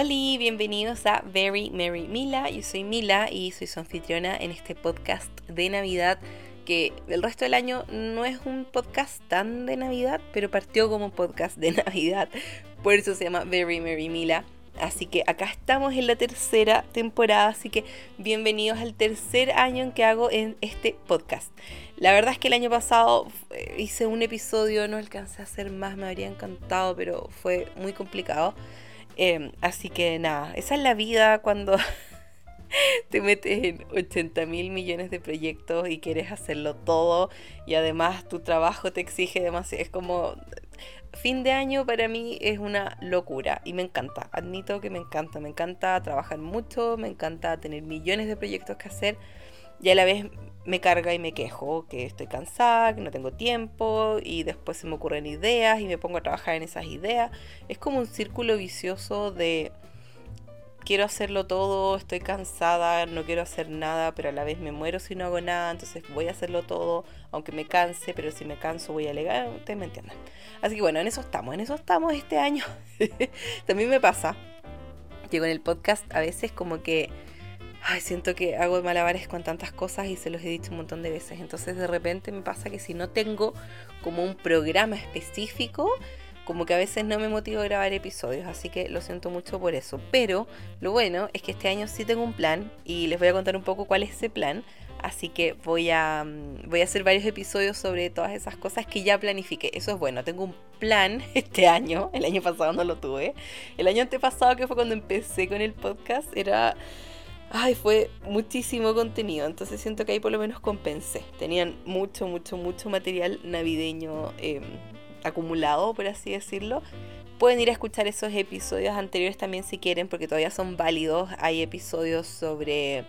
Hola, bienvenidos a Very Merry Mila. Yo soy Mila y soy su anfitriona en este podcast de Navidad que el resto del año no es un podcast tan de Navidad, pero partió como un podcast de Navidad. Por eso se llama Very Merry Mila. Así que acá estamos en la tercera temporada, así que bienvenidos al tercer año en que hago en este podcast. La verdad es que el año pasado eh, hice un episodio, no alcancé a hacer más, me habría encantado, pero fue muy complicado. Em, así que nada, esa es la vida cuando te metes en 80 mil millones de proyectos y quieres hacerlo todo y además tu trabajo te exige demasiado. Es como fin de año para mí es una locura y me encanta. Admito que me encanta. Me encanta trabajar mucho, me encanta tener millones de proyectos que hacer y a la vez me carga y me quejo que estoy cansada, que no tengo tiempo y después se me ocurren ideas y me pongo a trabajar en esas ideas. Es como un círculo vicioso de quiero hacerlo todo, estoy cansada, no quiero hacer nada, pero a la vez me muero si no hago nada, entonces voy a hacerlo todo, aunque me canse, pero si me canso voy a alegar, ustedes me entienden. Así que bueno, en eso estamos, en eso estamos este año. También me pasa que con el podcast a veces como que ay, siento que hago malabares con tantas cosas y se los he dicho un montón de veces. Entonces de repente me pasa que si no tengo como un programa específico, como que a veces no me motivo a grabar episodios, así que lo siento mucho por eso. Pero lo bueno es que este año sí tengo un plan y les voy a contar un poco cuál es ese plan. Así que voy a, mm, voy a hacer varios episodios sobre todas esas cosas que ya planifiqué. Eso es bueno, tengo un plan este año. El año pasado no lo tuve. El año antepasado, que fue cuando empecé con el podcast, era ay, fue muchísimo contenido, entonces siento que ahí por lo menos compensé. Tenían mucho, mucho, mucho material navideño em, acumulado, por así decirlo. Pueden ir a escuchar esos episodios anteriores también si quieren, porque todavía son válidos. Hay episodios sobre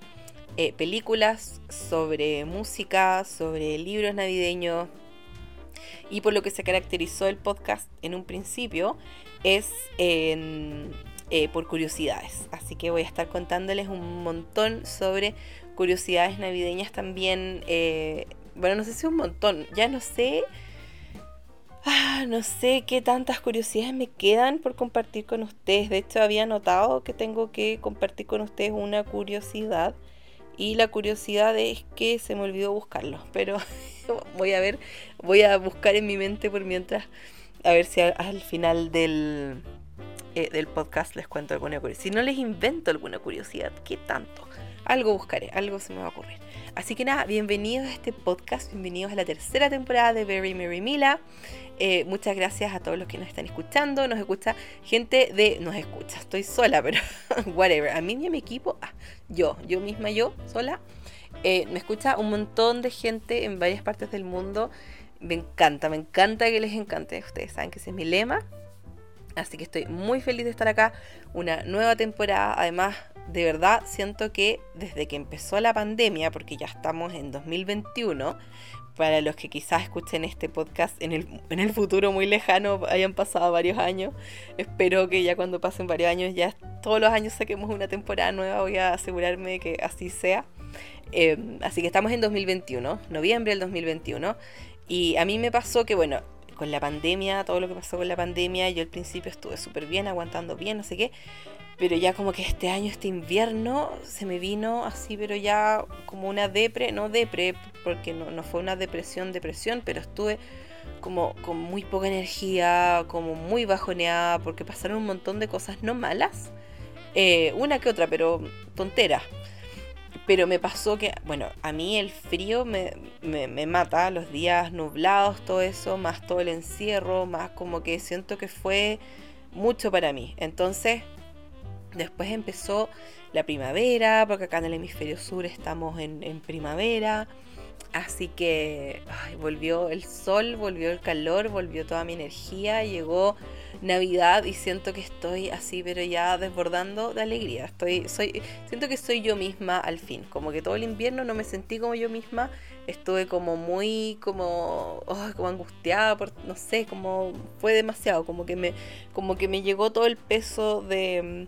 eh, películas, sobre música, sobre libros navideños. Y por lo que se caracterizó el podcast en un principio es en eh, por curiosidades. Así que voy a estar contándoles un montón sobre curiosidades navideñas también. Eh, bueno, no sé si un montón, ya no sé. Ah, no sé qué tantas curiosidades me quedan por compartir con ustedes. De hecho, había notado que tengo que compartir con ustedes una curiosidad. Y la curiosidad es que se me olvidó buscarlo. Pero voy a ver, voy a buscar en mi mente por mientras. A ver si al final del, eh, del podcast les cuento alguna curiosidad. Si no les invento alguna curiosidad, ¿qué tanto? Algo buscaré, algo se me va a ocurrir. Así que nada, bienvenidos a este podcast, bienvenidos a la tercera temporada de Very Mary Mila. Eh, muchas gracias a todos los que nos están escuchando. Nos escucha gente de. Nos escucha, estoy sola, pero whatever. A mí y a mi equipo, ah, yo, yo misma, yo, sola. Eh, me escucha un montón de gente en varias partes del mundo. Me encanta, me encanta que les encante. Ustedes saben que ese es mi lema. Así que estoy muy feliz de estar acá. Una nueva temporada. Además, de verdad siento que desde que empezó la pandemia, porque ya estamos en 2021, para los que quizás escuchen este podcast en el, en el futuro muy lejano, hayan pasado varios años. Espero que ya cuando pasen varios años, ya todos los años saquemos una temporada nueva. Voy a asegurarme que así sea. Em, así que estamos en 2021, noviembre del 2021. Y a mí me pasó que, bueno, con la pandemia, todo lo que pasó con la pandemia, yo al principio estuve súper bien, aguantando bien, no sé qué, pero ya como que este año, este invierno, se me vino así, pero ya como una depre, no depre, porque no, no fue una depresión, depresión, pero estuve como con muy poca energía, como muy bajoneada, porque pasaron un montón de cosas no malas, eh, una que otra, pero tonteras. Pero me pasó que, bueno, a mí el frío me, me, mata, los días nublados, todo eso, más todo el encierro, más como que siento que fue mucho para mí. Entonces, después empezó la primavera, porque acá en el hemisferio sur estamos en, en primavera. Así que volvió el sol, volvió el calor, volvió toda mi energía, llegó Navidad y siento que estoy así, pero ya desbordando de alegría. Estoy, soy, siento que soy yo misma al fin. Como que todo el invierno no me sentí como yo misma. Estuve como muy, como, angustiada por, no sé, como fue demasiado. Como que me, como que me llegó todo el peso de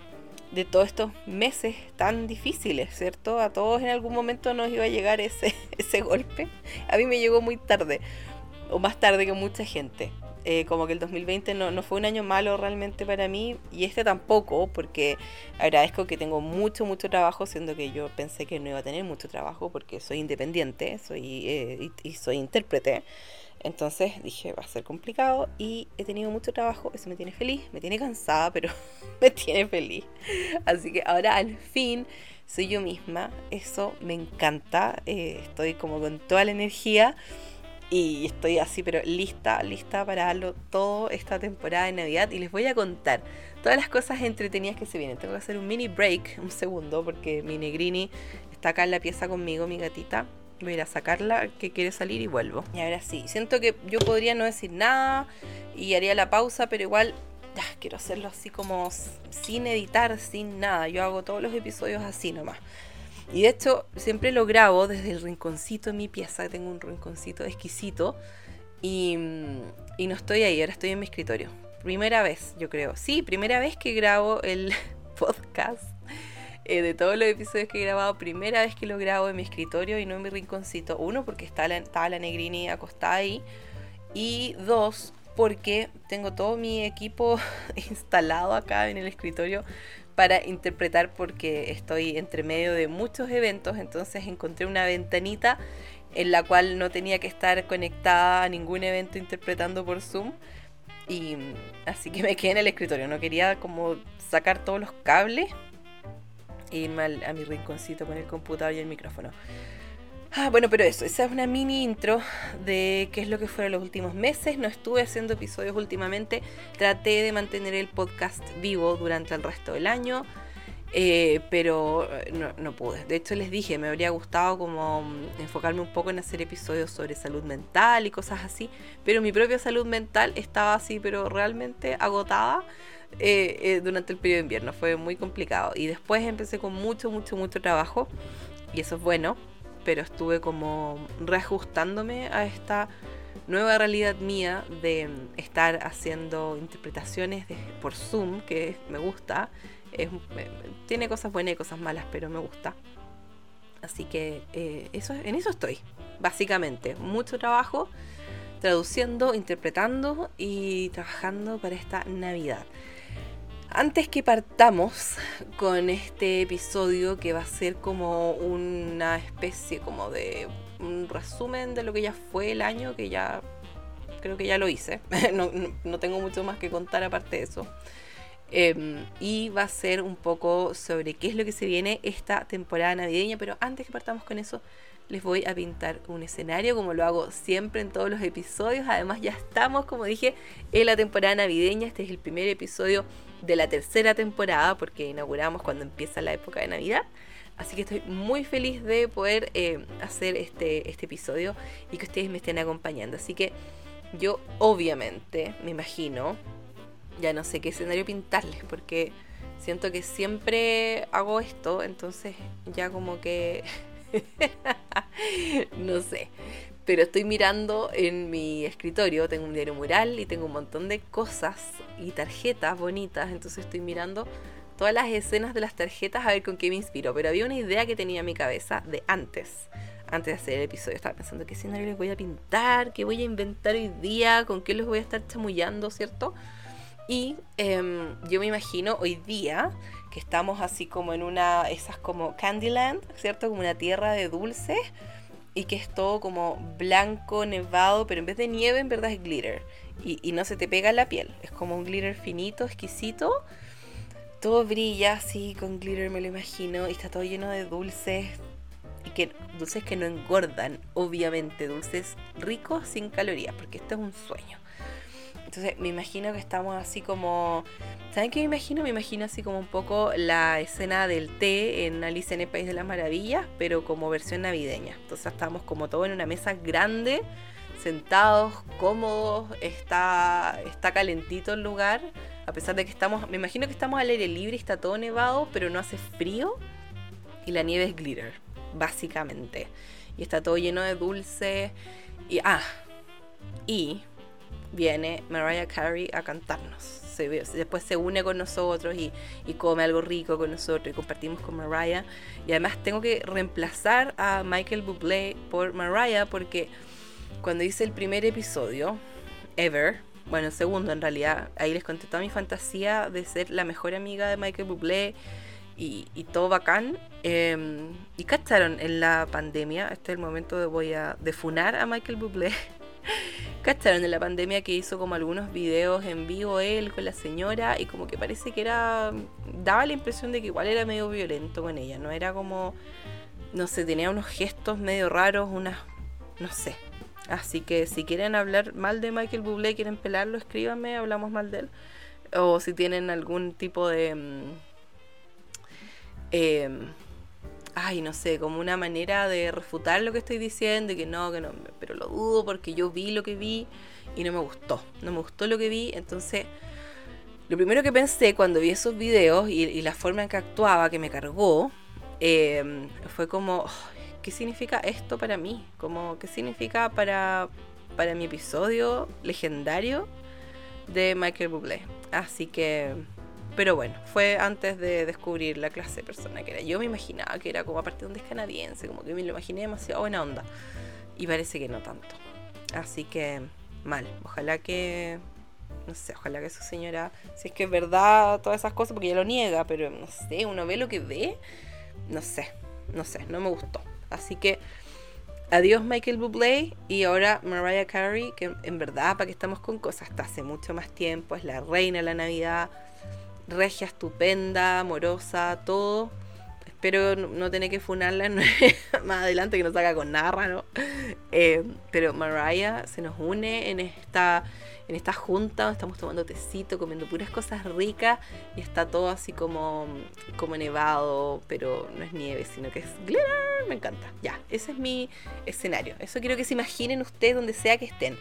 de todos estos meses tan difíciles, ¿cierto? A todos en algún momento nos iba a llegar ese, ese golpe. A mí me llegó muy tarde, o más tarde que mucha gente. Eh, como que el 2020 no, no, fue un año malo realmente para mí y este tampoco, porque agradezco que tengo mucho, mucho trabajo, siendo que yo pensé que no iba a tener mucho trabajo porque soy independiente soy, eh, y, soy intérprete. Entonces dije, va a ser complicado y he tenido mucho trabajo, eso me tiene feliz, me tiene cansada, pero me tiene feliz. Así que ahora al fin soy yo misma, eso me encanta, eh, estoy como con toda la energía y estoy así, pero lista, lista para darlo todo esta temporada de Navidad. Y les voy a contar todas las cosas entretenidas que se vienen. Tengo que hacer un mini break, un segundo, porque mi negrini está acá en la pieza conmigo, mi gatita. Voy a ir a sacarla, que quiere salir y vuelvo. Y ahora sí, siento que yo podría no decir nada y haría la pausa, pero igual ya, quiero hacerlo así como sin editar, sin nada. Yo hago todos los episodios así nomás. Y de hecho, siempre lo grabo desde el rinconcito de mi pieza. Tengo un rinconcito exquisito. Y, no estoy ahí, ahora estoy en mi escritorio. Primera vez, yo creo. Sí, primera vez que grabo el podcast. Eh, de todos los episodios que he grabado, primera vez que lo grabo en mi escritorio y no en mi rinconcito. Uno, porque está la, estaba la negrini acostada ahí. Y dos, porque tengo todo mi equipo instalado acá en el escritorio para interpretar porque estoy entre medio de muchos eventos, entonces encontré una ventanita en la cual no tenía que estar conectada a ningún evento interpretando por Zoom. Y así que me quedé en el escritorio, no quería como sacar todos los cables e irme a mi rinconcito con el computador y el micrófono. Ah, bueno, pero eso, esa es una mini intro de qué es lo que fueron los últimos meses. No estuve haciendo episodios últimamente. Traté de mantener el podcast vivo durante el resto del año. Eh, pero eh, no, no, pude. De hecho les dije, me habría gustado como mm, enfocarme un poco en hacer episodios sobre salud mental y cosas así, pero mi propia salud mental estaba así, pero realmente agotada eh, durante el periodo de invierno. Fue muy complicado. Y después empecé con mucho, mucho, mucho trabajo. Y eso es bueno pero estuve como reajustándome a esta nueva realidad mía de estar haciendo interpretaciones por Zoom, que me gusta. tiene cosas buenas y cosas malas, pero me gusta. Así que eh, eso, en eso estoy, básicamente. Mucho trabajo traduciendo, interpretando y trabajando para esta Navidad. Antes que partamos con este episodio que va a ser como una especie como de un resumen de lo que ya fue el año, que ya creo que ya lo hice, no, tengo mucho más que contar aparte de eso. Em, y va a ser un poco sobre qué es lo que se viene esta temporada navideña, pero antes que partamos con eso, les voy a pintar un escenario como lo hago siempre en todos los episodios. Además ya estamos, como dije, en la temporada navideña. Este es el primer episodio de la tercera temporada porque inauguramos cuando empieza la época de Navidad. Así que estoy muy feliz de poder eh, hacer este, este episodio y que ustedes me estén acompañando. Así que yo obviamente me imagino, ya no sé qué escenario pintarles porque siento que siempre hago esto, entonces ya como que no sé. Pero estoy mirando en mi escritorio, tengo un diario mural y tengo un montón de cosas y tarjetas bonitas, entonces estoy mirando todas las escenas de las tarjetas a ver con qué me inspiro. Pero había una idea que tenía en mi cabeza de antes, antes de hacer el episodio. Estaba pensando qué escenario les voy a pintar, qué voy a inventar hoy día, con qué les voy a estar chamullando, ¿cierto? Y em, yo me imagino hoy día que estamos así como en una, esas como Candyland, ¿cierto? Como una tierra de dulces y que es todo como blanco, nevado, pero en vez de nieve en verdad es glitter y, no se te pega en la piel, es como un glitter finito, exquisito. Todo brilla así con glitter, me lo imagino, y está todo lleno de dulces, y que dulces que no engordan, obviamente, dulces ricos sin calorías, porque esto es un sueño. Entonces me imagino que estamos así como... ¿Saben qué me imagino? Me imagino así como un poco la escena del té en Alice en el País de las Maravillas, pero como versión navideña. Entonces estamos como todos en una mesa grande, sentados, cómodos, está, está calentito el lugar, a pesar de que estamos, me imagino que estamos al aire libre está todo nevado, pero no hace frío y la nieve es glitter, básicamente. Y está todo lleno de dulce y... Ah, y viene Mariah Carey a cantarnos. Después se une con nosotros y, come algo rico con nosotros y compartimos con Mariah. Y además tengo que reemplazar a Michael Bublé por Mariah porque cuando hice el primer episodio, Ever, bueno, segundo en realidad, ahí les conté toda mi fantasía de ser la mejor amiga de Michael Bublé y, todo bacán. Em, y cacharon en la pandemia, este es el momento de voy a defunar a Michael Bublé. cacharon en la pandemia que hizo como algunos videos en vivo él con la señora y como que parece que era daba la impresión de que igual era medio violento con ella, no era como no sé, tenía unos gestos medio raros, unas no sé. Así que si quieren hablar mal de Michael Bublé, quieren pelarlo, escríbanme, hablamos mal de él. O si tienen algún tipo de eh, ay, no sé, como una manera de refutar lo que estoy diciendo, y que no, que no, pero lo dudo porque yo vi lo que vi y no me gustó, no me gustó lo que vi, entonces lo primero que pensé cuando vi esos videos y, la forma en que actuaba, que me cargó, em, fue como, ¿qué significa esto para mí? Como, ¿Qué significa para, para mi episodio legendario de Michael Bublé? Así que pero bueno, fue antes de descubrir la clase de persona que era. Yo me imaginaba que era como aparte de un canadiense, como que me lo imaginé demasiado buena onda. Y parece que no tanto. Así que mal. Ojalá que. No sé, ojalá que su señora. Si es que es verdad todas esas cosas, porque ella lo niega, pero no sé, uno ve lo que ve. No sé, no sé, no me gustó. Así que. Adiós Michael Bublé y ahora Mariah Carey, que en verdad, para que estamos con cosas, hasta hace mucho más tiempo, es la reina de la Navidad regia, estupenda, amorosa, todo. Espero no tener que funarla más adelante que nos haga con nada ¿no? Eh, pero Mariah se nos une en esta, en esta junta, estamos tomando tecito, comiendo puras cosas ricas y está todo así como, como nevado, pero no es nieve, sino que es glitter. Me encanta. Ya, ese es mi escenario. Eso quiero que se imaginen ustedes donde sea que estén.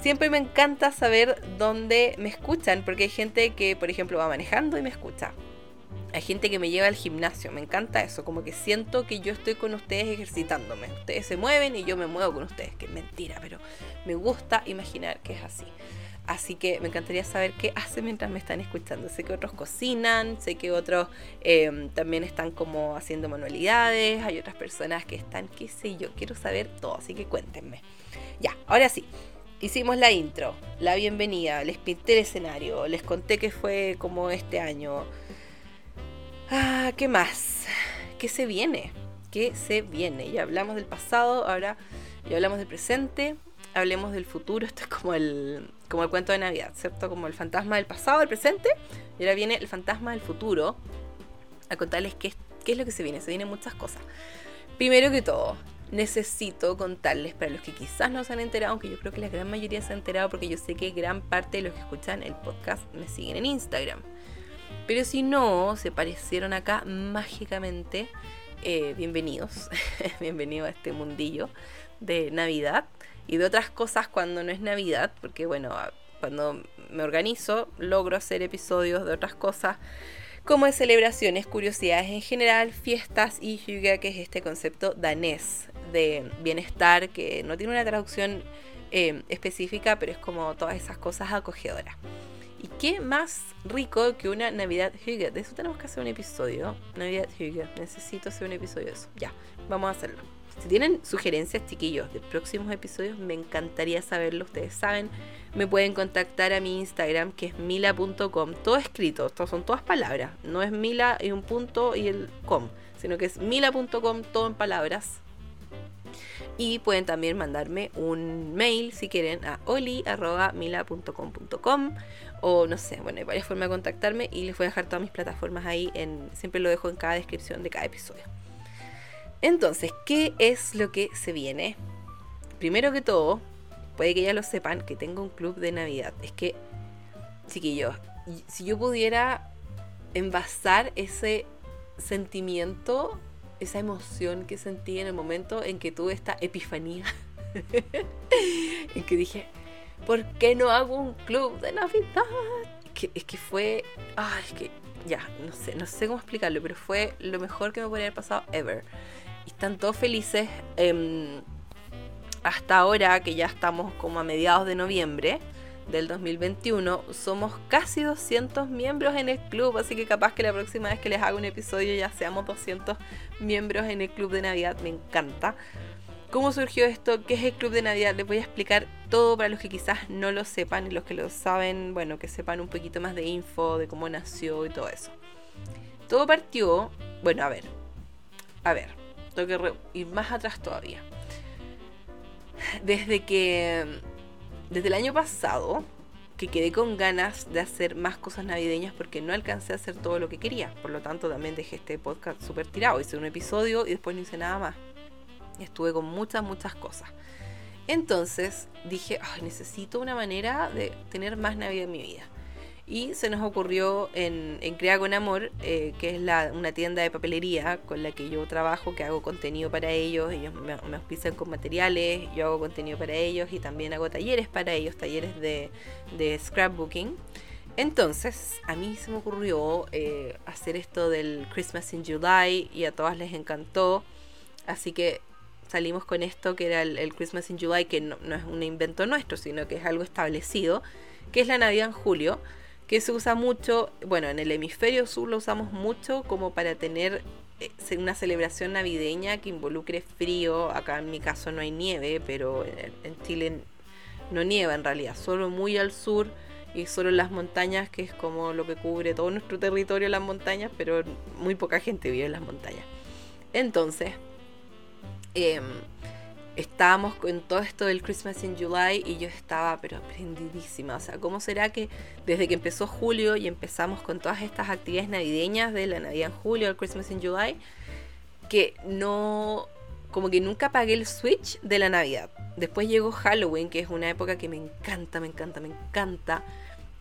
Siempre me encanta saber dónde me escuchan, porque hay gente que, por ejemplo, va manejando y me escucha. Hay gente que me lleva al gimnasio, me encanta eso, como que siento que yo estoy con ustedes ejercitándome. Ustedes se mueven y yo me muevo con ustedes, que es mentira, pero me gusta imaginar que es así. Así que me encantaría saber qué hacen mientras me están escuchando. Sé que otros cocinan, sé que otros em, también están como haciendo manualidades, hay otras personas que están, qué sé yo, quiero saber todo, así que cuéntenme. Ya, ahora sí, hicimos la intro, la bienvenida, les pinté el escenario, les conté que fue como este año. Ah, ¿qué más? ¿Qué se viene? ¿Qué se viene? Ya hablamos del pasado, ahora ya hablamos del presente, hablemos del futuro. Esto es como el, como el cuento de Navidad, ¿cierto? Como el fantasma del pasado, del presente, y ahora viene el fantasma del futuro a contarles qué, qué es lo que se viene. Se vienen muchas cosas. Primero que todo, necesito contarles para los que quizás no se han enterado, aunque yo creo que la gran mayoría se ha enterado porque yo sé que gran parte de los que escuchan el podcast me siguen en Instagram. Pero si no, se parecieron acá mágicamente, eh, bienvenidos, bienvenidos a este mundillo de Navidad y de otras cosas cuando no es Navidad, porque bueno, cuando me organizo logro hacer episodios de otras cosas como de celebraciones, curiosidades en general, fiestas y hygge, que es este concepto danés de bienestar que no tiene una traducción eh, específica, pero es como todas esas cosas acogedoras. ¿Y qué más rico que una Navidad Hygge? De eso tenemos que hacer un episodio. Navidad Hygge. Necesito hacer un episodio de eso. Ya, vamos a hacerlo. Si tienen sugerencias, chiquillos, de próximos episodios, me encantaría saberlo. Ustedes saben, me pueden contactar a mi Instagram, que es mila.com. Todo escrito, esto son todas palabras. No es mila y un punto y el com, sino que es mila.com, todo en palabras. Y pueden también mandarme un mail si quieren a oli.mila.com.com o no sé, bueno, hay varias formas de contactarme y les voy a dejar todas mis plataformas ahí, en, siempre lo dejo en cada descripción de cada episodio. Entonces, ¿qué es lo que se viene? Primero que todo, puede que ya lo sepan, que tengo un club de Navidad. Es que, chiquillos, si yo pudiera envasar ese sentimiento esa emoción que sentí en el momento en que tuve esta epifanía. en que dije, ¿por qué no hago un club de Navidad? Que, es que fue. Ay, es que. Ya, no sé, no sé cómo explicarlo, pero fue lo mejor que me podría haber pasado ever. Y están todos felices. Em, hasta ahora, que ya estamos como a mediados de noviembre del 2021. Somos casi 200 miembros en el club, así que capaz que la próxima vez que les haga un episodio ya seamos 200 miembros en el club de Navidad. Me encanta. ¿Cómo surgió esto? ¿Qué es el Club de Navidad? Les voy a explicar todo para los que quizás no lo sepan y los que lo saben, bueno, que sepan un poquito más de info, de cómo nació y todo eso. Todo partió, bueno, a ver, a ver, tengo que ir más atrás todavía. Desde que, desde el año pasado, que quedé con ganas de hacer más cosas navideñas porque no alcancé a hacer todo lo que quería. Por lo tanto, también dejé este podcast súper tirado. Hice un episodio y después no hice nada más. Estuve con muchas, muchas cosas. Entonces dije, necesito una manera de tener más Navidad en mi vida. Y se nos ocurrió en, en Crea con Amor, eh, que es la, una tienda de papelería con la que yo trabajo, que hago contenido para ellos, ellos me, me auspician con materiales, yo hago contenido para ellos y también hago talleres para ellos, talleres de, de scrapbooking. Entonces, a mí se me ocurrió eh, hacer esto del Christmas in July y a todas les encantó. Así que salimos con esto que era el, Christmas in July, que no, es un invento nuestro, sino que es algo establecido, que es la Navidad en julio, que se usa mucho, bueno, en el hemisferio sur lo usamos mucho como para tener eh, una celebración navideña que involucre frío. Acá en mi caso no hay nieve, pero en Chile no nieva en realidad, solo muy al sur y solo en las montañas, que es como lo que cubre todo nuestro territorio, las montañas, pero muy poca gente vive en las montañas. Entonces, Em, estábamos con todo esto del Christmas in July y yo estaba pero aprendidísima. O sea, ¿cómo será que desde que empezó julio y empezamos con todas estas actividades navideñas de la Navidad en julio, el Christmas in July, que no, como que nunca apagué el switch de la Navidad. Después llegó Halloween, que es una época que me encanta, me encanta, me encanta.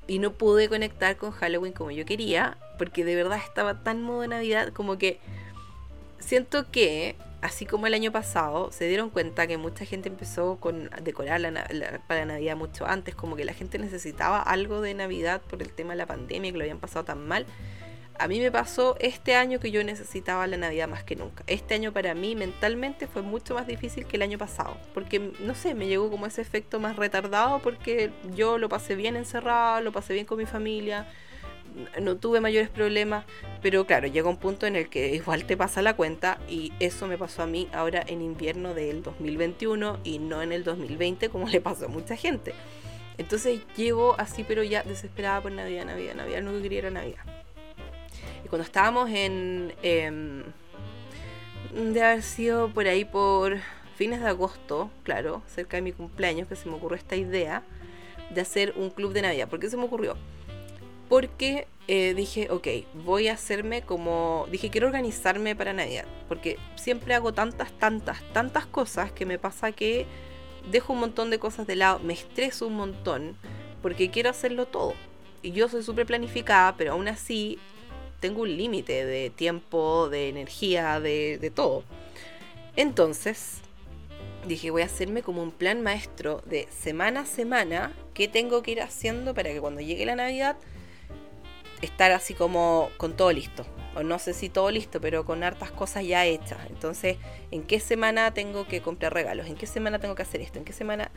Y no pude conectar con Halloween como yo quería, porque de verdad estaba tan modo Navidad como que siento que así como el año pasado, se dieron cuenta que mucha gente empezó con decorar la, para Navidad mucho antes, como que la gente necesitaba algo de Navidad por el tema de la pandemia, que lo habían pasado tan mal. A mí me pasó este año que yo necesitaba la Navidad más que nunca. Este año para mí mentalmente fue mucho más difícil que el año pasado, porque no sé, me llegó como ese efecto más retardado porque yo lo pasé bien encerrado, lo pasé bien con mi familia, no tuve mayores problemas, pero claro, llega un punto en el que igual te pasa la cuenta y eso me pasó a mí ahora en invierno del 2021 y no en el 2020 como le pasó a mucha gente. Entonces llevo así, pero ya desesperada por Navidad, Navidad, Navidad, no quería era Navidad. Y cuando estábamos en... Eh, de haber sido por ahí por fines de agosto, claro, cerca de mi cumpleaños, que se me ocurrió esta idea de hacer un club de Navidad. ¿Por qué se me ocurrió? Porque eh, dije, ok, voy a hacerme como, dije, quiero organizarme para Navidad, porque siempre hago tantas, tantas, tantas cosas que me pasa que dejo un montón de cosas de lado, me estreso un montón, porque quiero hacerlo todo. Y yo soy súper planificada, pero aún así tengo un límite de tiempo, de energía, de, de todo. Entonces, dije, voy a hacerme como un plan maestro de semana a semana qué tengo que ir haciendo para que cuando llegue la Navidad estar así como con todo listo. O no sé si todo listo, pero con hartas cosas ya hechas. Entonces, ¿en qué semana tengo que comprar regalos? ¿En qué semana tengo que hacer esto? ¿En qué semana,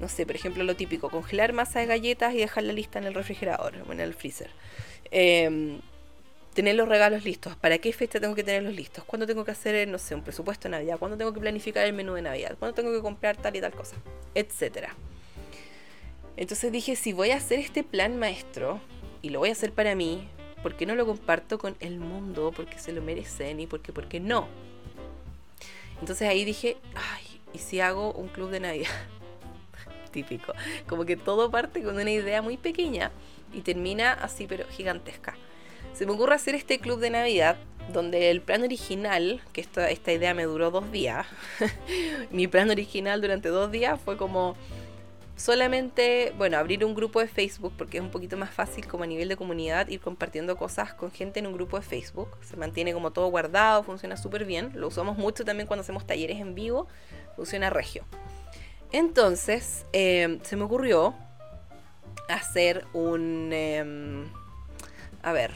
no sé, por ejemplo, lo típico, congelar masa de galletas y dejar la lista en el refrigerador o en el freezer? Em, tener los regalos listos. ¿Para qué fecha tengo que tenerlos listos? ¿Cuándo tengo que hacer, no sé, un presupuesto de Navidad? ¿Cuándo tengo que planificar el menú de Navidad? ¿Cuándo tengo que comprar tal y tal cosa? Etcétera. Entonces dije, si voy a hacer este plan maestro, y lo voy a hacer para mí, porque no lo comparto con el mundo? Porque se lo merecen y porque, porque no. Entonces ahí dije, ay, ¿y si hago un club de Navidad? Típico. Como que todo parte con una idea muy pequeña y termina así, pero gigantesca. Se me ocurre hacer este club de Navidad donde el plan original, que esta, esta idea me duró dos días, mi plan original durante dos días fue como solamente, bueno, abrir un grupo de Facebook porque es un poquito más fácil como a nivel de comunidad ir compartiendo cosas con gente en un grupo de Facebook. Se mantiene como todo guardado, funciona súper bien. Lo usamos mucho también cuando hacemos talleres en vivo, funciona regio. Entonces, em, se me ocurrió hacer un, em, a ver,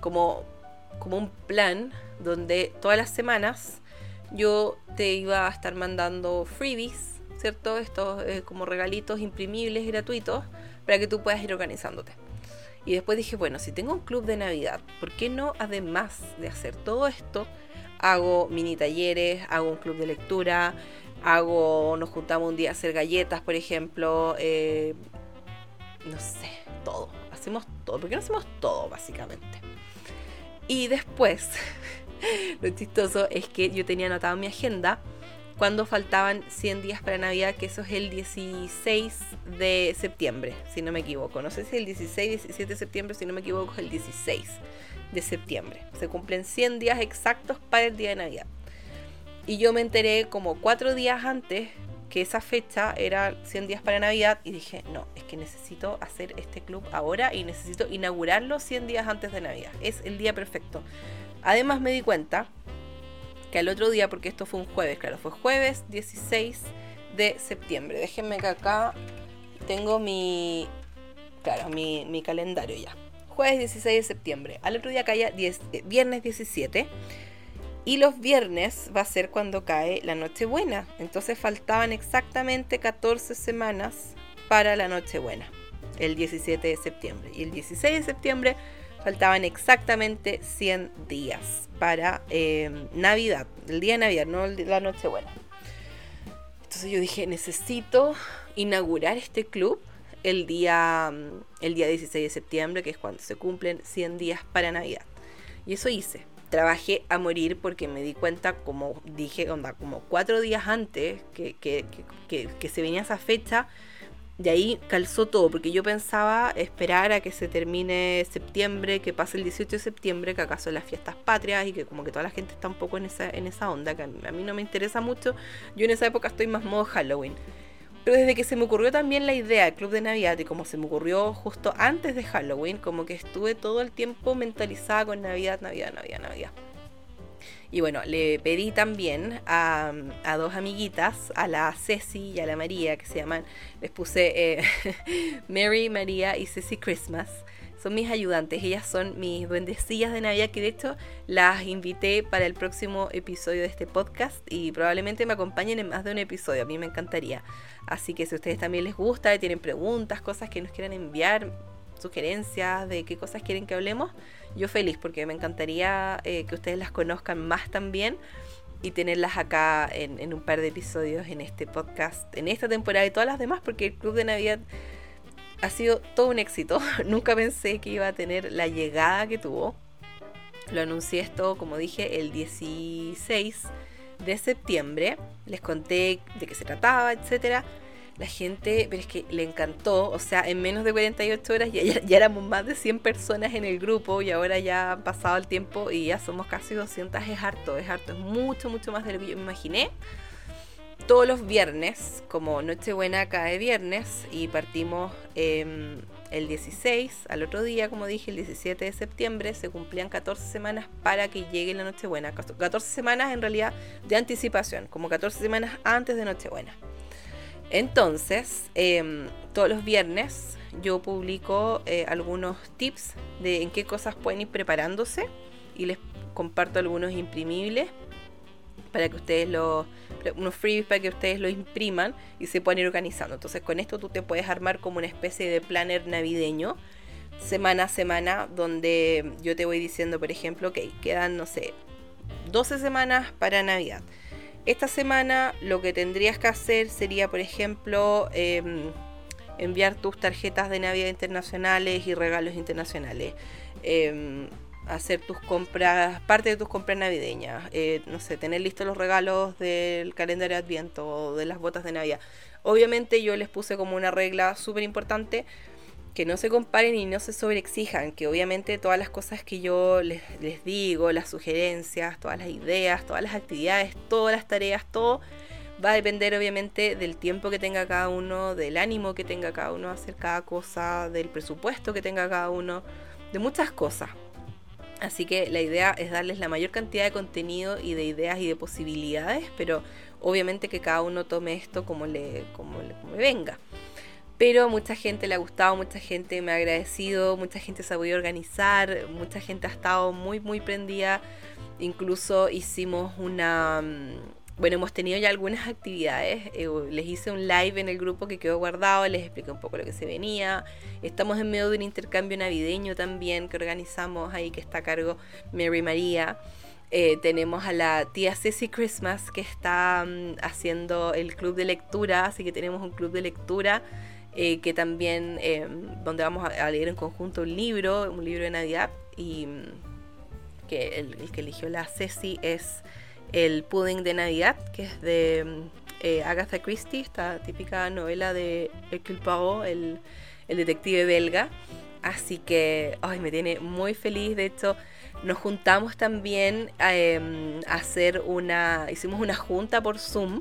como, como un plan donde todas las semanas yo te iba a estar mandando freebies ¿cierto? Estos eh, como regalitos imprimibles gratuitos para que tú puedas ir organizándote. Y después dije, bueno, si tengo un club de Navidad, ¿por qué no, además de hacer todo esto, hago mini talleres, hago un club de lectura, Hago, nos juntamos un día a hacer galletas, por ejemplo. Eh, no sé, todo. Hacemos todo. porque no hacemos todo, básicamente? Y después, lo chistoso es que yo tenía anotado en mi agenda cuando faltaban 100 días para Navidad, que eso es el 16 de septiembre, si no me equivoco. No sé si el 16, 17 de septiembre, si no me equivoco, es el 16 de septiembre. Se cumplen 100 días exactos para el día de Navidad. Y yo me enteré como cuatro días antes que esa fecha era 100 días para Navidad y dije, no, es que necesito hacer este club ahora y necesito inaugurarlo 100 días antes de Navidad. Es el día perfecto. Además me di cuenta que al otro día, porque esto fue un jueves, claro, fue jueves 16 de septiembre. Déjenme que acá tengo mi, claro, mi, calendario ya. Jueves 16 de septiembre. Al otro día caía 10, eh, viernes 17. Y los viernes va a ser cuando cae la Nochebuena. Entonces faltaban exactamente 14 semanas para la Nochebuena. El 17 de septiembre. Y el 16 de septiembre faltaban exactamente 100 días para eh, Navidad, el día de Navidad, no la Nochebuena. Entonces yo dije, necesito inaugurar este club el día, mm, el día 16 de septiembre, que es cuando se cumplen 100 días para Navidad. Y eso hice. Trabajé a morir porque me di cuenta, como dije, onda, como cuatro días antes que, que, que se venía esa fecha, de ahí calzó todo, porque yo pensaba esperar a que se termine septiembre, que pase el 18 de septiembre, que acaso las fiestas patrias y que como que toda la gente está un poco en esa, en esa onda, que a mí, no me interesa mucho. Yo en esa época estoy más modo Halloween. Pero desde que se me ocurrió también la idea del Club de Navidad y como se me ocurrió justo antes de Halloween, como que estuve todo el tiempo mentalizada con Navidad, Navidad, Navidad, Navidad. Y bueno, le pedí también a, dos amiguitas, a la Ceci y a la María, que se llaman, les puse eh, Mary, María y Ceci Christmas. Son mis ayudantes, ellas son mis duendecillas de Navidad, que de hecho las invité para el próximo episodio de este podcast y probablemente me acompañen en más de un episodio, a mí me encantaría. Así que si a ustedes también les gusta, tienen preguntas, cosas que nos quieran enviar, sugerencias de qué cosas quieren que hablemos, yo feliz porque me encantaría eh, que ustedes las conozcan más también y tenerlas acá en, un par de episodios en este podcast, en esta temporada y todas las demás, porque el Club de Navidad ha sido todo un éxito. Nunca pensé que iba a tener la llegada que tuvo. Lo anuncié esto, como dije, el 16 de septiembre. Les conté de qué se trataba, etcétera la gente, pero es que le encantó, o sea, en menos de 48 horas ya, ya, éramos más de 100 personas en el grupo y ahora ya ha pasado el tiempo y ya somos casi 200, es harto, es harto, es mucho, mucho más de que yo me imaginé. Todos los viernes, como Nochebuena cae viernes y partimos em, el 16, al otro día, como dije, el 17 de septiembre, se cumplían 14 semanas para que llegue la Nochebuena. 14 semanas en realidad de anticipación, como 14 semanas antes de Nochebuena. Entonces, em, todos los viernes yo publico eh, algunos tips de en qué cosas pueden ir preparándose y les comparto algunos imprimibles para que ustedes lo unos freebies para que ustedes lo impriman y se puedan ir organizando. Entonces, con esto tú te puedes armar como una especie de planner navideño semana a semana donde yo te voy diciendo, por ejemplo, que quedan no sé, 12 semanas para Navidad esta semana lo que tendrías que hacer sería, por ejemplo, em, enviar tus tarjetas de Navidad internacionales y regalos internacionales. Em, hacer tus compras, parte de tus compras navideñas. Eh, no sé, tener listos los regalos del calendario de Adviento o de las botas de Navidad. Obviamente yo les puse como una regla súper importante que no se comparen y no se sobreexijan, que obviamente todas las cosas que yo les, digo, las sugerencias, todas las ideas, todas las actividades, todas las tareas, todo va a depender obviamente del tiempo que tenga cada uno, del ánimo que tenga cada uno a hacer cada cosa, del presupuesto que tenga cada uno, de muchas cosas. Así que la idea es darles la mayor cantidad de contenido y de ideas y de posibilidades, pero obviamente que cada uno tome esto como le, como le, como le venga. Pero mucha gente le ha gustado, mucha gente me ha agradecido, mucha gente se ha podido organizar, mucha gente ha estado muy, muy prendida. Incluso hicimos una... Mm, bueno, hemos tenido ya algunas actividades. Eh, les hice un live en el grupo que quedó guardado, les expliqué un poco lo que se venía. Estamos en medio de un intercambio navideño también que organizamos ahí, que está a cargo Mary María. Eh, tenemos a la tía Ceci Christmas que está mm, haciendo el club de lectura, así que tenemos un club de lectura eh, que también, em, donde vamos a, leer en conjunto un libro, un libro de Navidad, y mm, que el, que eligió la Ceci es el Pudding de Navidad, que es de mm, eh, Agatha Christie, esta típica novela de Hercule Poirot, el, el detective belga. Así que, ay, me tiene muy feliz. De hecho, nos juntamos también em, a hacer una, hicimos una junta por Zoom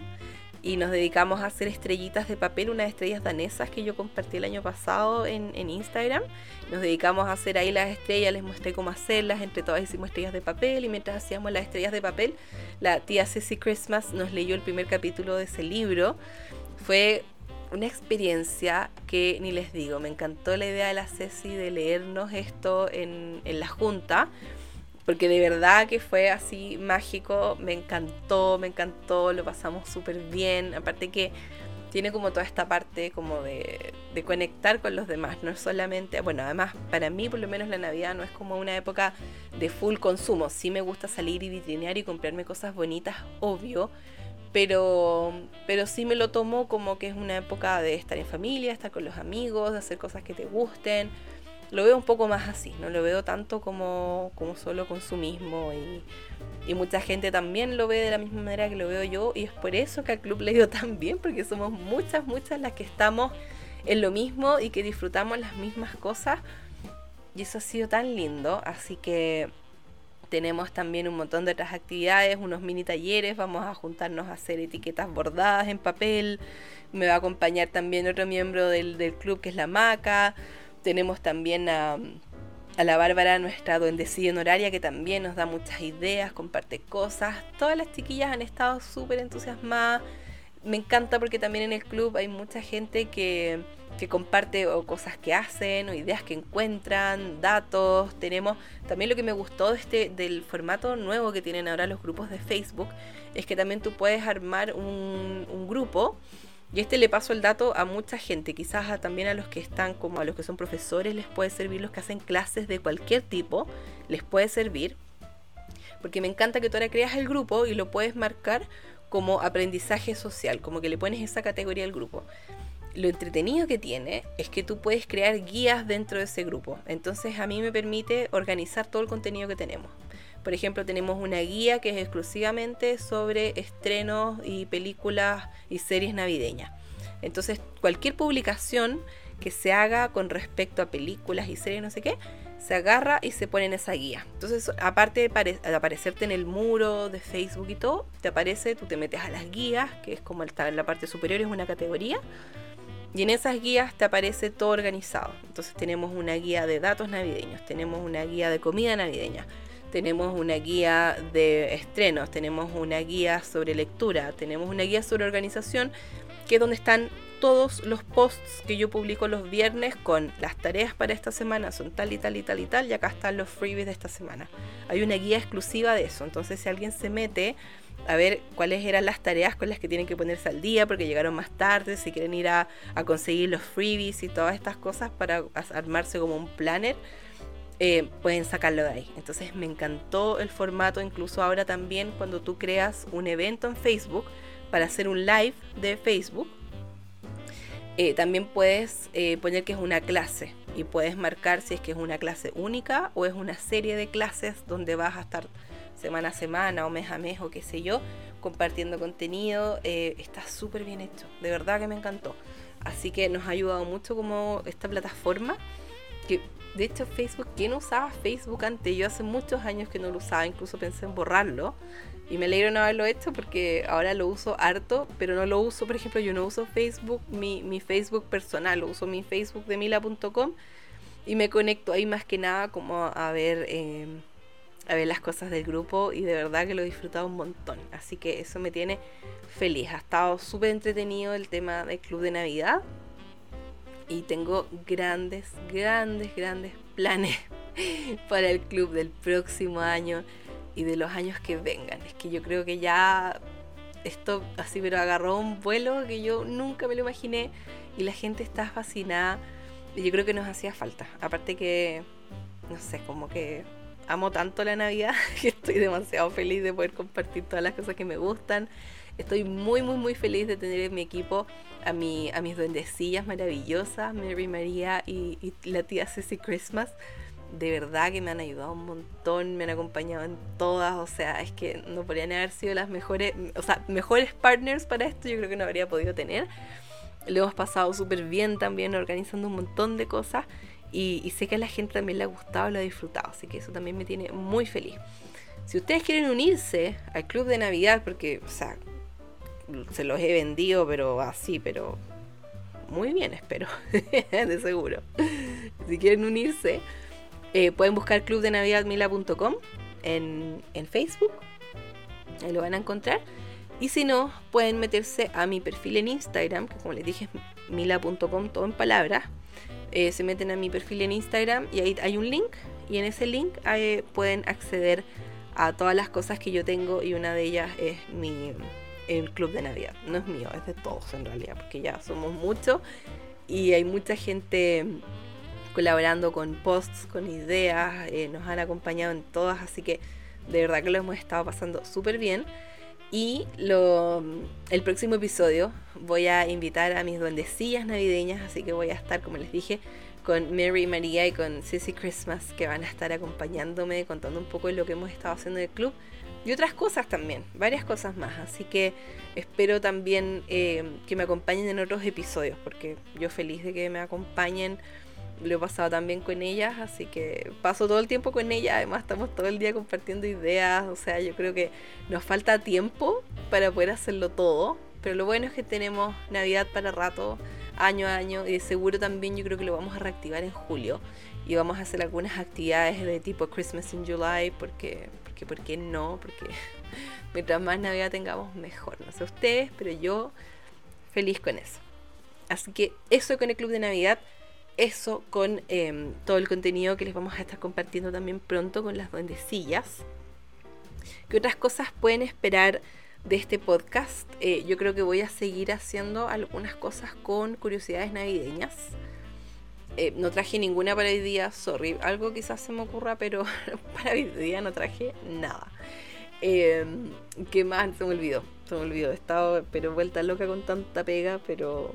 y nos dedicamos a hacer estrellitas de papel, unas estrellas danesas que yo compartí el año pasado en, en, Instagram. Nos dedicamos a hacer ahí las estrellas, les mostré cómo hacerlas, entre todas hicimos estrellas de papel y mientras hacíamos las estrellas de papel, la tía Ceci Christmas nos leyó el primer capítulo de ese libro. Fue una experiencia que ni les digo, me encantó la idea de la Ceci de leernos esto en, en la junta porque de verdad que fue así mágico, me encantó, me encantó, lo pasamos súper bien, aparte que tiene como toda esta parte como de, conectar con los demás, no es solamente, bueno, además para mí por lo menos la Navidad no es como una época de full consumo, sí me gusta salir y vitrinear y comprarme cosas bonitas, obvio, pero, pero sí me lo tomo como que es una época de estar en familia, estar con los amigos, de hacer cosas que te gusten, lo veo un poco más así, no lo veo tanto como, como solo consumismo y, y mucha gente también lo ve de la misma manera que lo veo yo y es por eso que al club le dio tan bien, porque somos muchas, muchas las que estamos en lo mismo y que disfrutamos las mismas cosas y eso ha sido tan lindo, así que tenemos también un montón de otras actividades, unos mini talleres, vamos a juntarnos a hacer etiquetas bordadas en papel, me va a acompañar también otro miembro del, del club que es la Maca, tenemos también a, la Bárbara, nuestra duendecilla honoraria, que también nos da muchas ideas, comparte cosas. Todas las chiquillas han estado súper entusiasmadas. Me encanta porque también en el club hay mucha gente que, que comparte o cosas que hacen o ideas que encuentran, datos. Tenemos también lo que me gustó de este, del formato nuevo que tienen ahora los grupos de Facebook, es que también tú puedes armar un, un grupo y este le paso el dato a mucha gente, quizás también a los que están como a los que son profesores les puede servir, los que hacen clases de cualquier tipo, les puede servir. Porque me encanta que tú ahora creas el grupo y lo puedes marcar como aprendizaje social, como que le pones esa categoría al grupo. Lo entretenido que tiene es que tú puedes crear guías dentro de ese grupo. Entonces a mí me permite organizar todo el contenido que tenemos. Por ejemplo, tenemos una guía que es exclusivamente sobre estrenos y películas y series navideñas. Entonces, cualquier publicación que se haga con respecto a películas y series, no sé qué, se agarra y se pone en esa guía. Entonces, aparte de, aparecerte en el muro de Facebook y todo, te aparece, tú te metes a las guías, que es como está en la parte superior, es una categoría. Y en esas guías te aparece todo organizado. Entonces tenemos una guía de datos navideños, tenemos una guía de comida navideña, tenemos una guía de estrenos, tenemos una guía sobre lectura, tenemos una guía sobre organización, que es donde están todos los posts que yo publico los viernes con las tareas para esta semana son tal y tal y tal y tal, y acá están los freebies de esta semana. Hay una guía exclusiva de eso, entonces si alguien se mete a ver cuáles eran las tareas con las que tienen que ponerse al día porque llegaron más tarde, si quieren ir a, a conseguir los freebies y todas estas cosas para armarse como un planner, eh, pueden sacarlo de ahí. Entonces me encantó el formato, incluso ahora también cuando tú creas un evento en Facebook para hacer un live de Facebook, eh, también puedes eh, poner que es una clase y puedes marcar si es que es una clase única o es una serie de clases donde vas a estar semana a semana o mes a mes o qué sé yo, compartiendo contenido. está súper bien hecho, de verdad que me encantó. Así que nos ha ayudado mucho como esta plataforma que de hecho, Facebook, ¿quién usaba Facebook antes? Yo hace muchos años que no lo usaba, incluso pensé en borrarlo. Y me alegro no haberlo hecho porque ahora lo uso harto, pero no lo uso, por ejemplo, yo no uso Facebook, mi, mi Facebook personal, lo uso mi Facebook de mila.com y me conecto ahí más que nada como a ver, eh, a ver las cosas del grupo y de verdad que lo he disfrutado un montón. Así que eso me tiene feliz. Ha estado súper entretenido el tema del club de Navidad y tengo grandes, grandes, grandes planes para el club del próximo año y de los años que vengan. Es que yo creo que ya esto así, pero agarró un vuelo que yo nunca me lo imaginé y la gente está fascinada y yo creo que nos hacía falta. Aparte que, no sé, como que amo tanto la Navidad que estoy demasiado feliz de poder compartir todas las cosas que me gustan. Estoy muy, muy, muy feliz de tener en mi equipo a, mi, a mis duendecillas maravillosas, Mary María y, y la tía Ceci Christmas de verdad que me han ayudado un montón, me han acompañado en todas, o sea, es que no podrían haber sido las mejores, o sea, mejores partners para esto, yo creo que no habría podido tener. Lo hemos pasado súper bien también organizando un montón de cosas y, sé que a la gente también le ha gustado y lo ha disfrutado, así que eso también me tiene muy feliz. Si ustedes quieren unirse al club de Navidad, porque, o sea, se los he vendido, pero así, pero muy bien, espero, de seguro. Si quieren unirse, eh, pueden buscar clubdenavidadmila.com en, en Facebook, ahí lo van a encontrar. Y si no, pueden meterse a mi perfil en Instagram, que como les dije es mila.com, todo en palabras. Eh, se meten a mi perfil en Instagram y ahí hay un link. Y en ese link eh, pueden acceder a todas las cosas que yo tengo y una de ellas es mi el club de Navidad. No es mío, es de todos en realidad, porque ya somos muchos y hay mucha gente colaborando con posts, con ideas, eh, nos han acompañado en todas, así que de verdad que lo hemos estado pasando súper bien. Y lo, el próximo episodio voy a invitar a mis duendecillas navideñas, así que voy a estar, como les dije, con Mary María y con Sissy Christmas, que van a estar acompañándome, contando un poco de lo que hemos estado haciendo en el club y otras cosas también, varias cosas más. Así que espero también eh, que me acompañen en otros episodios, porque yo feliz de que me acompañen. Lo he pasado también con ellas, así que paso todo el tiempo con ellas, además estamos todo el día compartiendo ideas, o sea, yo creo que nos falta tiempo para poder hacerlo todo, pero lo bueno es que tenemos Navidad para rato, año a año, y de seguro también yo creo que lo vamos a reactivar en julio, y vamos a hacer algunas actividades de tipo Christmas in July, porque, porque ¿por qué no? Porque mientras más Navidad tengamos, mejor, no sé ustedes, pero yo feliz con eso. Así que eso con el Club de Navidad eso con em, todo el contenido que les vamos a estar compartiendo también pronto con las duendecillas. ¿Qué otras cosas pueden esperar de este podcast? Eh, yo creo que voy a seguir haciendo algunas cosas con curiosidades navideñas. Eh, no traje ninguna para hoy día, sorry. Algo quizás se me ocurra, pero para hoy día no traje nada. Em, ¿Qué más? Se me olvidó. Se me olvidó. He estado pero vuelta loca con tanta pega, pero,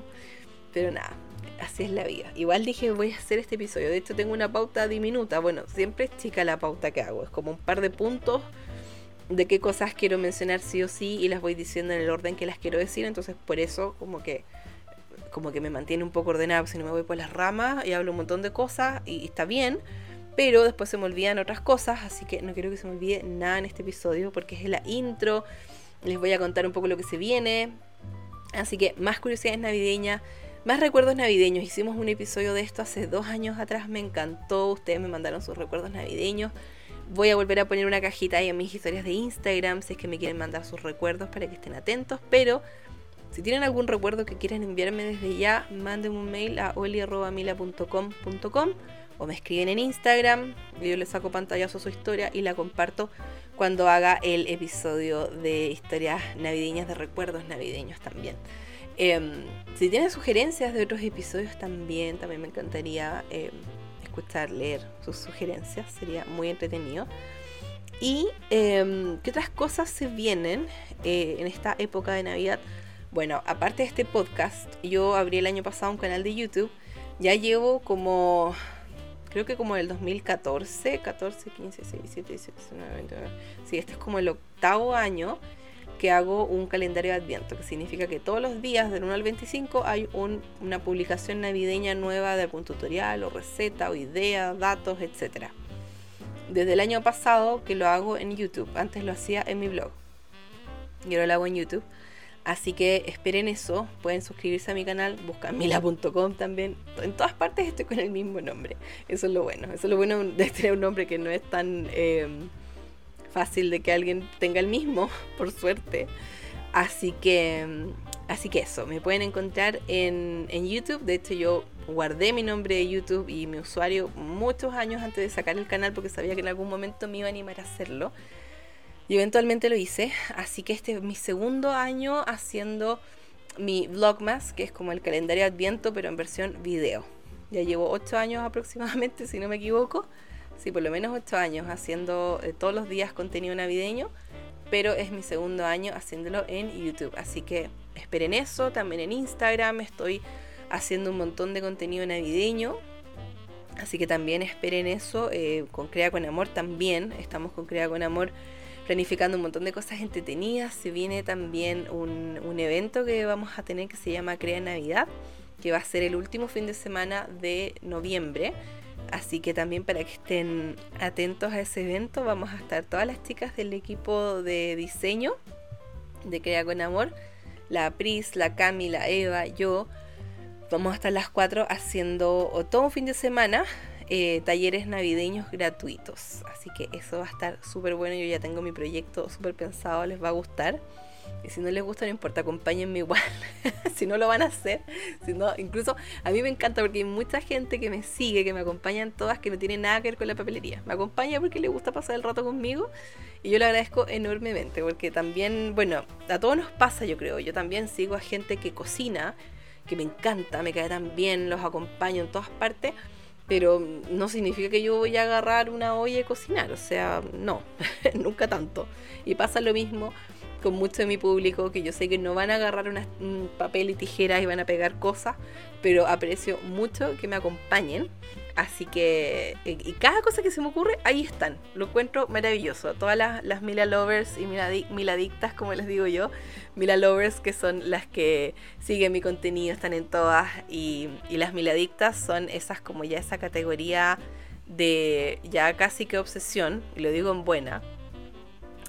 pero nada así es la vida. Igual dije, voy a hacer este episodio. De hecho, tengo una pauta diminuta. Bueno, siempre es chica la pauta que hago. Es como un par de puntos de qué cosas quiero mencionar sí o sí y las voy diciendo en el orden que las quiero decir. Entonces, por eso, como que como que me mantiene un poco ordenado, si no me voy por las ramas y hablo un montón de cosas y, está bien, pero después se me olvidan otras cosas, así que no quiero que se me olvide nada en este episodio porque es la intro, les voy a contar un poco lo que se viene, así que más curiosidades navideñas, más recuerdos navideños. Hicimos un episodio de esto hace dos años atrás. Me encantó. Ustedes me mandaron sus recuerdos navideños. Voy a volver a poner una cajita ahí en mis historias de Instagram si es que me quieren mandar sus recuerdos para que estén atentos. Pero si tienen algún recuerdo que quieran enviarme desde ya, manden un mail a oli.mila.com.com o me escriben en Instagram. Yo les saco pantallazo su historia y la comparto cuando haga el episodio de historias navideñas, de recuerdos navideños también. Em, si tienen sugerencias de otros episodios también, también me encantaría em, escuchar, leer sus sugerencias, sería muy entretenido. ¿Y em, qué otras cosas se vienen eh, en esta época de Navidad? Bueno, aparte de este podcast, yo abrí el año pasado un canal de YouTube. Ya llevo como, creo que como el 2014, 14, 15, 16, 17, 18, 19, 20. Sí, este es como el octavo año que hago un calendario de Adviento, que significa que todos los días del 1 al 25 hay una publicación navideña nueva de algún tutorial o receta o idea, datos, etc. Desde el año pasado que lo hago en YouTube, antes lo hacía en mi blog y ahora lo hago en YouTube. Así que esperen eso, pueden suscribirse a mi canal, buscan mila.com también. En todas partes estoy con el mismo nombre. Eso es lo bueno. Eso es lo bueno de tener un nombre que no es tan... Eh, fácil de que alguien tenga el mismo, por suerte. Así que, así que eso, me pueden encontrar en, en YouTube. De hecho, yo guardé mi nombre de YouTube y mi usuario muchos años antes de sacar el canal porque sabía que en algún momento me iba a animar a hacerlo. Y eventualmente lo hice. Así que este es mi segundo año haciendo mi Vlogmas, que es como el calendario Adviento, pero en versión video. Ya llevo 8 años aproximadamente, si no me equivoco sí, por lo menos ocho años haciendo eh, todos los días contenido navideño, pero es mi segundo año haciéndolo en YouTube. Así que esperen eso, también en Instagram estoy haciendo un montón de contenido navideño. Así que también esperen eso. Eh, con Crea con Amor también. Estamos con Crea con Amor planificando un montón de cosas entretenidas. Se viene también un, evento que vamos a tener que se llama Crea Navidad, que va a ser el último fin de semana de noviembre. Así que también para que estén atentos a ese evento, vamos a estar todas las chicas del equipo de diseño de Crea con Amor, la Pris, la Cami, la Eva, yo. Vamos a estar las cuatro haciendo todo un fin de semana eh, talleres navideños gratuitos. Así que eso va a estar súper bueno. Yo ya tengo mi proyecto súper pensado, les va a gustar. Y si no les gusta, no importa, acompáñenme igual. si no lo van a hacer. Si no, incluso a mí me encanta porque hay mucha gente que me sigue, que me acompañan todas, que no tienen nada que ver con la papelería. Me acompaña porque le gusta pasar el rato conmigo. Y yo le agradezco enormemente. Porque también, bueno, a todos nos pasa, yo creo. Yo también sigo a gente que cocina, que me encanta, me cae tan bien, los acompaño en todas partes pero no significa que yo voy a agarrar una olla y cocinar, o sea, no, nunca tanto. Y pasa lo mismo con mucho de mi público, que yo sé que no van a agarrar un papel y tijeras y van a pegar cosas, pero aprecio mucho que me acompañen. Así que, y cada cosa que se me ocurre, ahí están. Lo encuentro maravilloso. Todas las, las Mila Lovers y Mila, Miladictas, como les digo yo, Mila Lovers, que son las que siguen mi contenido, están en todas. Y, y las Miladictas son esas, como ya esa categoría de ya casi que obsesión, y lo digo en buena.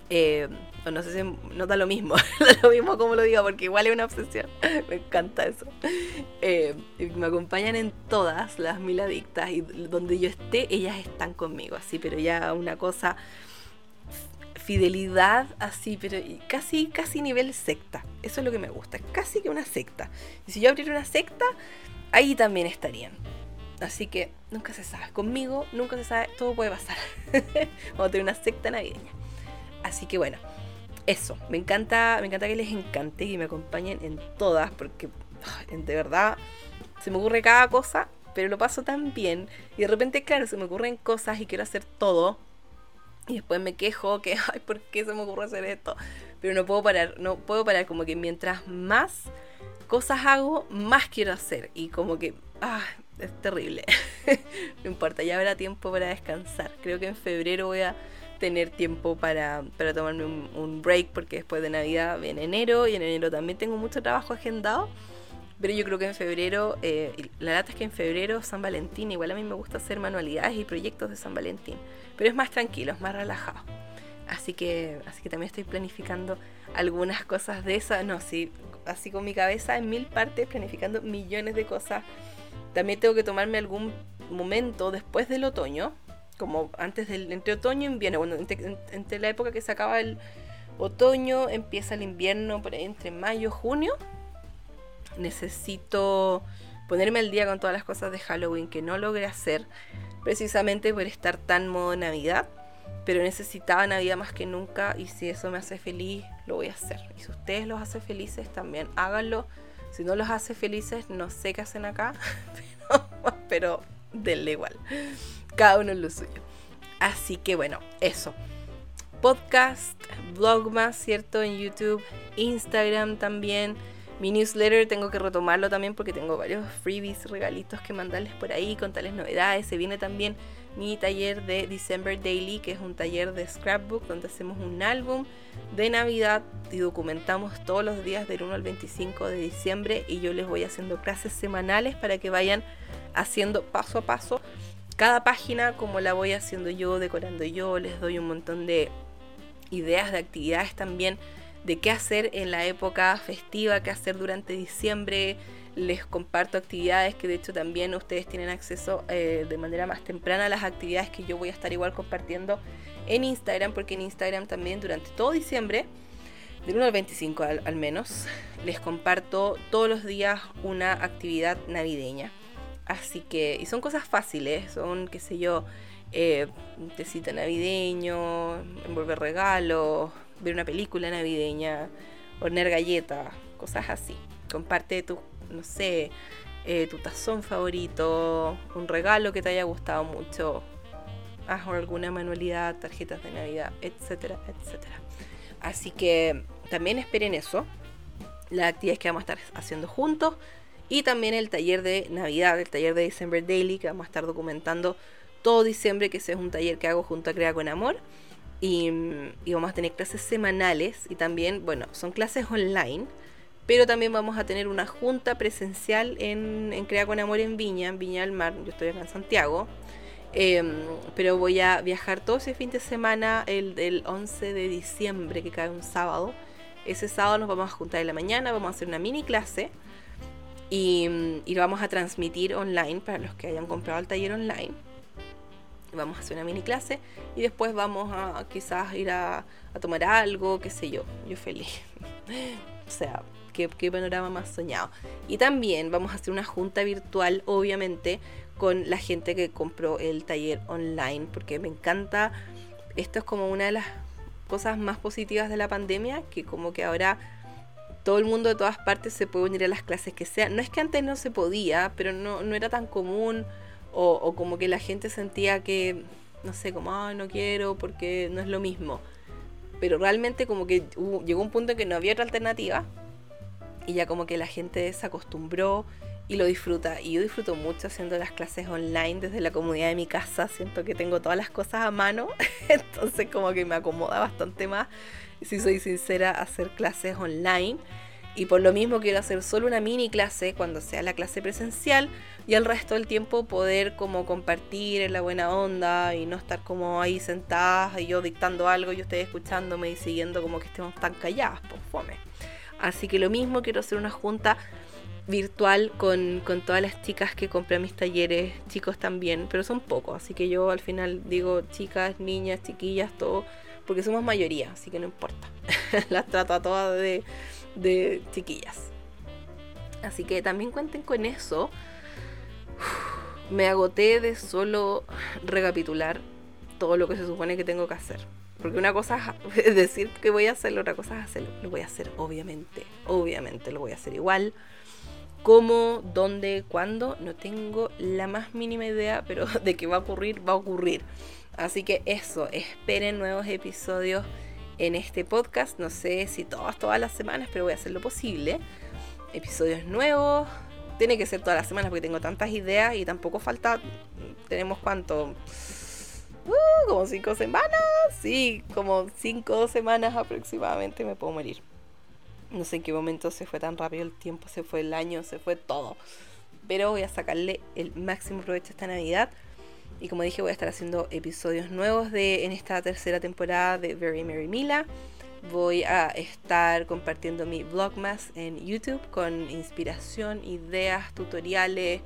Eh, no sé si no da lo mismo, lo mismo como lo digo, porque igual es una obsesión. me encanta eso. Eh, me acompañan en todas las mil adictas y donde yo esté, ellas están conmigo, así, pero ya una cosa fidelidad así, pero casi, casi nivel secta. Eso es lo que me gusta, casi que una secta. Y si yo abriera una secta, ahí también estarían. Así que nunca se sabe. Conmigo nunca se sabe, todo puede pasar. Vamos a tener una secta navideña. Así que bueno, eso, me encanta, me encanta que les encante y me acompañen en todas, porque de verdad se me ocurre cada cosa, pero lo paso tan bien. Y de repente, claro, se me ocurren cosas y quiero hacer todo. Y después me quejo que, ay, ¿por qué se me ocurre hacer esto? Pero no puedo parar, no puedo parar, como que mientras más cosas hago, más quiero hacer. Y como que, ah, es terrible. no importa, ya habrá tiempo para descansar. Creo que en febrero voy a tener tiempo para, para tomarme un, break porque después de Navidad viene enero y en enero también tengo mucho trabajo agendado. Pero yo creo que en febrero, eh, la data es que en febrero San Valentín, igual a mí me gusta hacer manualidades y proyectos de San Valentín, pero es más tranquilo, es más relajado. Así que, así que también estoy planificando algunas cosas de esas, no, sí, así con mi cabeza en mil partes, planificando millones de cosas. También tengo que tomarme algún momento después del otoño, como antes del entre otoño e invierno, bueno, entre, la época que se acaba el otoño, empieza el invierno, por entre mayo junio, necesito ponerme al día con todas las cosas de Halloween que no logré hacer, precisamente por estar tan modo Navidad, pero necesitaba Navidad más que nunca y si eso me hace feliz, lo voy a hacer. Y si ustedes los hace felices, también háganlo. Si no los hace felices, no sé qué hacen acá, pero, pero denle igual cada uno en lo suyo. Así que bueno, eso. Podcast, blog más, ¿cierto? En YouTube, Instagram también. Mi newsletter tengo que retomarlo también porque tengo varios freebies, regalitos que mandarles por ahí, con tales novedades. Se viene también mi taller de December Daily, que es un taller de scrapbook donde hacemos un álbum de Navidad y documentamos todos los días del 1 al 25 de diciembre y yo les voy haciendo clases semanales para que vayan haciendo paso a paso cada página como la voy haciendo yo, decorando yo, les doy un montón de ideas de actividades también de qué hacer en la época festiva, qué hacer durante diciembre. Les comparto actividades que de hecho también ustedes tienen acceso eh, de manera más temprana a las actividades que yo voy a estar igual compartiendo en Instagram, porque en Instagram también durante todo diciembre, del 1 al 25 al menos, les comparto todos los días una actividad navideña. Así que, y son cosas fáciles, son, qué sé yo, eh, un tecito navideño, envolver regalos, ver una película navideña, hornear galletas, cosas así. Comparte tu, no sé, eh, tu tazón favorito, un regalo que te haya gustado mucho, hago alguna manualidad, tarjetas de Navidad, etcétera, etcétera. Así que también esperen eso, las actividades que vamos a estar haciendo juntos y también el taller de Navidad, el taller de December Daily, que vamos a estar documentando todo diciembre, que ese es un taller que hago junto a Crea con Amor. Y, vamos a tener clases semanales y también, bueno, son clases online, pero también vamos a tener una junta presencial en, en Crea con Amor en Viña, en Viña del Mar, yo estoy acá en Santiago. Em, pero voy a viajar todo ese fin de semana, el del 11 de diciembre, que cae un sábado. Ese sábado nos vamos a juntar en la mañana, vamos a hacer una mini clase y, lo vamos a transmitir online para los que hayan comprado el taller online vamos a hacer una mini clase y después vamos a quizás ir a, tomar algo, qué sé yo, yo feliz. o sea, qué, qué, panorama más soñado. Y también vamos a hacer una junta virtual, obviamente, con la gente que compró el taller online, porque me encanta, esto es como una de las cosas más positivas de la pandemia, que como que ahora todo el mundo de todas partes se puede unir a las clases que sean. No es que antes no se podía, pero no, no era tan común o, como que la gente sentía que, no sé, como, no quiero porque no es lo mismo. Pero realmente como que llegó un punto en que no había otra alternativa y ya como que la gente se acostumbró y lo disfruta. Y yo disfruto mucho haciendo las clases online desde la comodidad de mi casa. Siento que tengo todas las cosas a mano, entonces como que me acomoda bastante más, si soy sincera, hacer clases online. Y por lo mismo quiero hacer solo una mini clase cuando sea la clase presencial y el resto del tiempo poder como compartir en la buena onda y no estar como ahí sentadas y yo dictando algo y ustedes escuchándome y siguiendo como que estemos tan calladas, pues fome. Así que lo mismo quiero hacer una junta virtual con, con, todas las chicas que compré mis talleres, chicos también, pero son pocos, así que yo al final digo chicas, niñas, chiquillas, todo, porque somos mayoría, así que no importa. las trato a todas de de chiquillas. Así que también cuenten con eso. Me agoté de solo recapitular todo lo que se supone que tengo que hacer. Porque una cosa es decir que voy a hacerlo, otra cosa es hacerlo. Lo voy a hacer, obviamente. Obviamente lo voy a hacer igual. ¿Cómo? ¿Dónde? ¿Cuándo? No tengo la más mínima idea, pero de que va a ocurrir, va a ocurrir. Así que eso, esperen nuevos episodios en este podcast. No sé si todas, todas las semanas, pero voy a hacer lo posible. Episodios nuevos. Tiene que ser todas las semanas porque tengo tantas ideas y tampoco falta. Tenemos cuánto. Uh, como cinco semanas. Sí, como cinco semanas aproximadamente me puedo morir. No sé en qué momento se fue tan rápido el tiempo, se fue el año, se fue todo. Pero voy a sacarle el máximo provecho a esta Navidad. Y como dije, voy a estar haciendo episodios nuevos de, en esta tercera temporada de Very Mary Mila. Voy a estar compartiendo mi Vlogmas en YouTube con inspiración, ideas, tutoriales,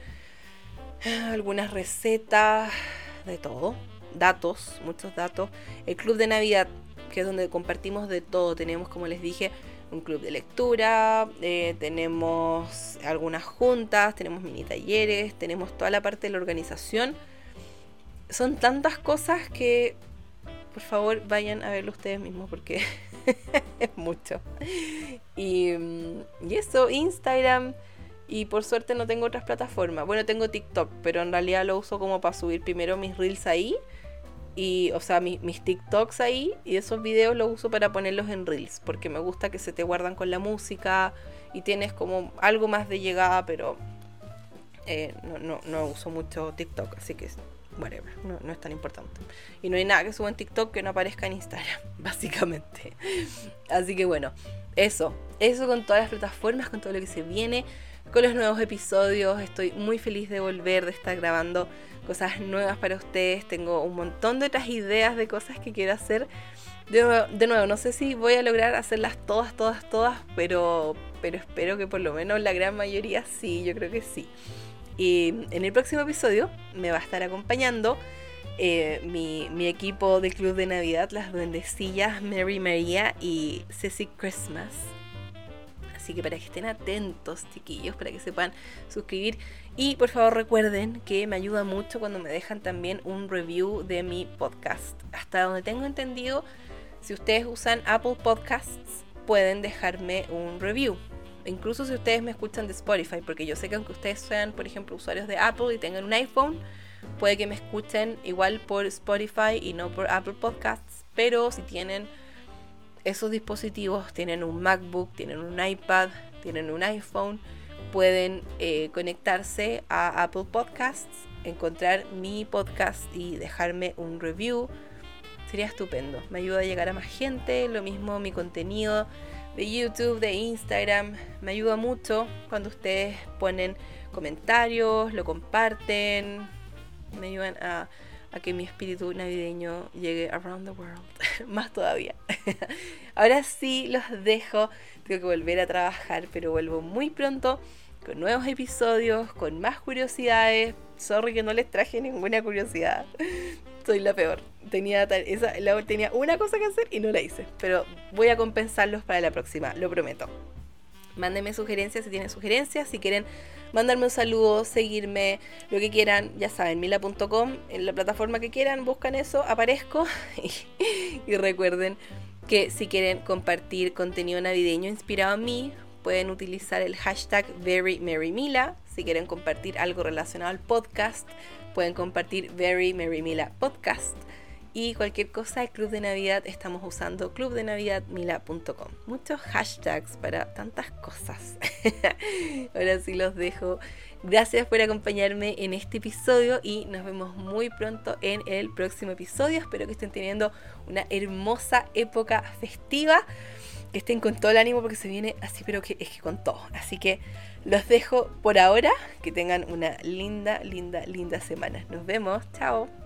algunas recetas, de todo. Datos, muchos datos. El Club de Navidad, que es donde compartimos de todo. Tenemos, como les dije, un club de lectura, eh, tenemos algunas juntas, tenemos mini talleres, tenemos toda la parte de la organización son tantas cosas que por favor vayan a verlo ustedes mismos porque es mucho. Y, y, eso, Instagram. Y por suerte no tengo otras plataformas. Bueno, tengo TikTok, pero en realidad lo uso como para subir primero mis reels ahí. Y, o sea, mis, mis TikToks ahí. Y esos videos los uso para ponerlos en reels. Porque me gusta que se te guardan con la música. Y tienes como algo más de llegada, pero eh, no, no, no uso mucho TikTok. Así que whatever, no, es tan importante. Y no hay nada que suba en TikTok que no aparezca en Instagram, básicamente. Así que bueno, eso, eso con todas las plataformas, con todo lo que se viene, con los nuevos episodios. Estoy muy feliz de volver, de estar grabando cosas nuevas para ustedes. Tengo un montón de otras ideas de cosas que quiero hacer. De nuevo, de nuevo, no sé si voy a lograr hacerlas todas, todas, todas, pero, pero espero que por lo menos la gran mayoría sí, yo creo que sí. Y en el próximo episodio me va a estar acompañando eh, mi, equipo de Club de Navidad, las duendecillas Mary María y Ceci Christmas. Así que para que estén atentos, chiquillos, para que se puedan suscribir. Y por favor recuerden que me ayuda mucho cuando me dejan también un review de mi podcast. Hasta donde tengo entendido, si ustedes usan Apple Podcasts, pueden dejarme un review incluso si ustedes me escuchan de Spotify, porque yo sé que aunque ustedes sean, por ejemplo, usuarios de Apple y tengan un iPhone, puede que me escuchen igual por Spotify y no por Apple Podcasts, pero si tienen esos dispositivos, tienen un MacBook, tienen un iPad, tienen un iPhone, pueden eh, conectarse a Apple Podcasts, encontrar mi podcast y dejarme un review. Sería estupendo, me ayuda a llegar a más gente, lo mismo mi contenido de YouTube, de Instagram, me ayuda mucho cuando ustedes ponen comentarios, lo comparten, me ayudan a, que mi espíritu navideño llegue around the world, más todavía. Ahora sí los dejo, tengo que volver a trabajar, pero vuelvo muy pronto con nuevos episodios, con más curiosidades. Sorry que no les traje ninguna curiosidad. Soy la peor. Tenía, esa, tenía una cosa que hacer y no la hice. Pero voy a compensarlos para la próxima, lo prometo. Mándenme sugerencias si tienen sugerencias. Si quieren mandarme un saludo, seguirme, lo que quieran, ya saben, mila.com, en la plataforma que quieran, buscan eso, aparezco. y recuerden que si quieren compartir contenido navideño inspirado en mí, pueden utilizar el hashtag VeryMaryMila. Si quieren compartir algo relacionado al podcast, pueden compartir Very Podcast. Y cualquier cosa, el Club de Navidad, estamos usando clubdenavidadmila.com. Muchos hashtags para tantas cosas. Ahora sí los dejo. Gracias por acompañarme en este episodio y nos vemos muy pronto en el próximo episodio. Espero que estén teniendo una hermosa época festiva que estén con todo el ánimo porque se viene así, pero que es que con todo. Así que los dejo por ahora. Que tengan una linda, linda, linda semana. Nos vemos. Chao.